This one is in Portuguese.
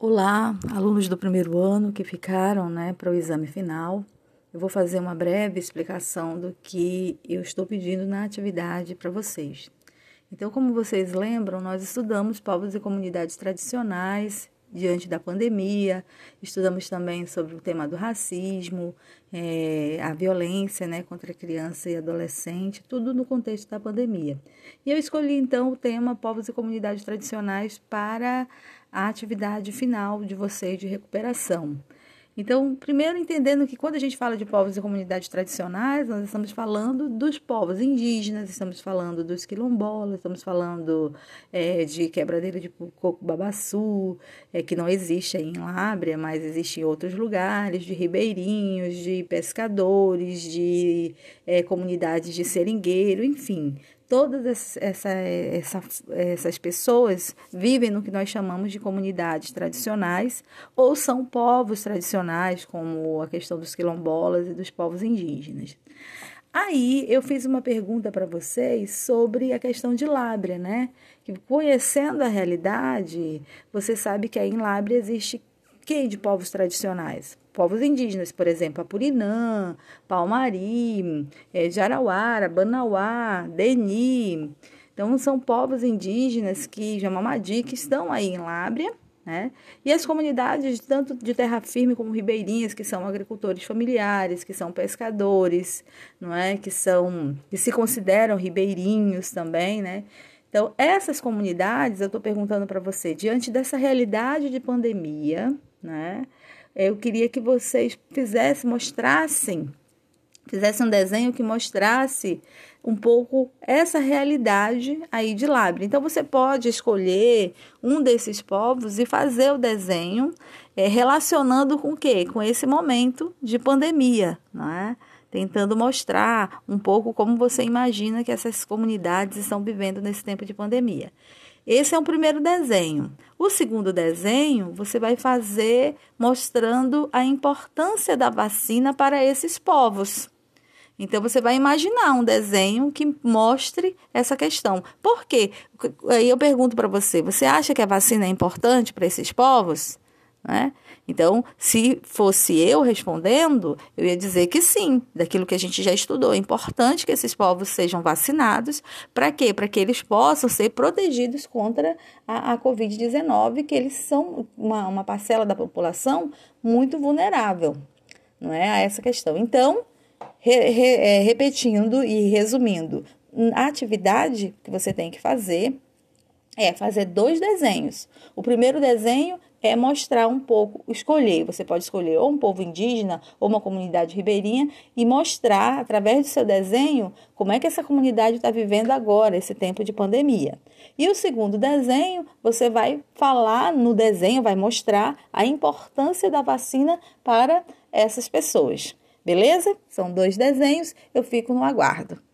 Olá, alunos do primeiro ano que ficaram né, para o exame final. Eu vou fazer uma breve explicação do que eu estou pedindo na atividade para vocês. Então, como vocês lembram, nós estudamos povos e comunidades tradicionais diante da pandemia, estudamos também sobre o tema do racismo, é, a violência né, contra criança e adolescente, tudo no contexto da pandemia. E eu escolhi então o tema povos e comunidades tradicionais para a atividade final de vocês de recuperação. Então, primeiro entendendo que quando a gente fala de povos e comunidades tradicionais, nós estamos falando dos povos indígenas, estamos falando dos quilombolas, estamos falando é, de quebradeira de coco babaçu, é, que não existe em Lábrea, mas existe em outros lugares, de ribeirinhos, de pescadores, de é, comunidades de seringueiro, enfim, todas essa, essa, essas pessoas vivem no que nós chamamos de comunidades tradicionais ou são povos tradicionais, como a questão dos quilombolas e dos povos indígenas. Aí eu fiz uma pergunta para vocês sobre a questão de Lábrea, né? Que conhecendo a realidade, você sabe que aí em Lábrea existe que de povos tradicionais? Povos indígenas, por exemplo, Apurinã, Palmari, é, Jarauara, Banauá, Deni. Então, são povos indígenas que, Jamamadi, que estão aí em Lábrea, né? E as comunidades, tanto de terra firme como ribeirinhas, que são agricultores familiares, que são pescadores, não é? Que são, que se consideram ribeirinhos também, né? Então, essas comunidades, eu estou perguntando para você, diante dessa realidade de pandemia, né? Eu queria que vocês fizessem, mostrassem, fizessem um desenho que mostrasse um pouco essa realidade aí de Lábrea. Então você pode escolher um desses povos e fazer o desenho é, relacionando com o quê? Com esse momento de pandemia, não é? Tentando mostrar um pouco como você imagina que essas comunidades estão vivendo nesse tempo de pandemia. Esse é o primeiro desenho. O segundo desenho você vai fazer mostrando a importância da vacina para esses povos. Então você vai imaginar um desenho que mostre essa questão. Por quê? Aí eu pergunto para você: você acha que a vacina é importante para esses povos? Né? Então, se fosse eu respondendo, eu ia dizer que sim, daquilo que a gente já estudou. É importante que esses povos sejam vacinados. Para quê? Para que eles possam ser protegidos contra a, a Covid-19, que eles são uma, uma parcela da população muito vulnerável não é, a essa questão. Então, re, re, é, repetindo e resumindo, a atividade que você tem que fazer é fazer dois desenhos. O primeiro desenho é mostrar um pouco, escolher, você pode escolher ou um povo indígena ou uma comunidade ribeirinha e mostrar, através do seu desenho, como é que essa comunidade está vivendo agora, esse tempo de pandemia. E o segundo desenho, você vai falar no desenho, vai mostrar a importância da vacina para essas pessoas. Beleza? São dois desenhos, eu fico no aguardo.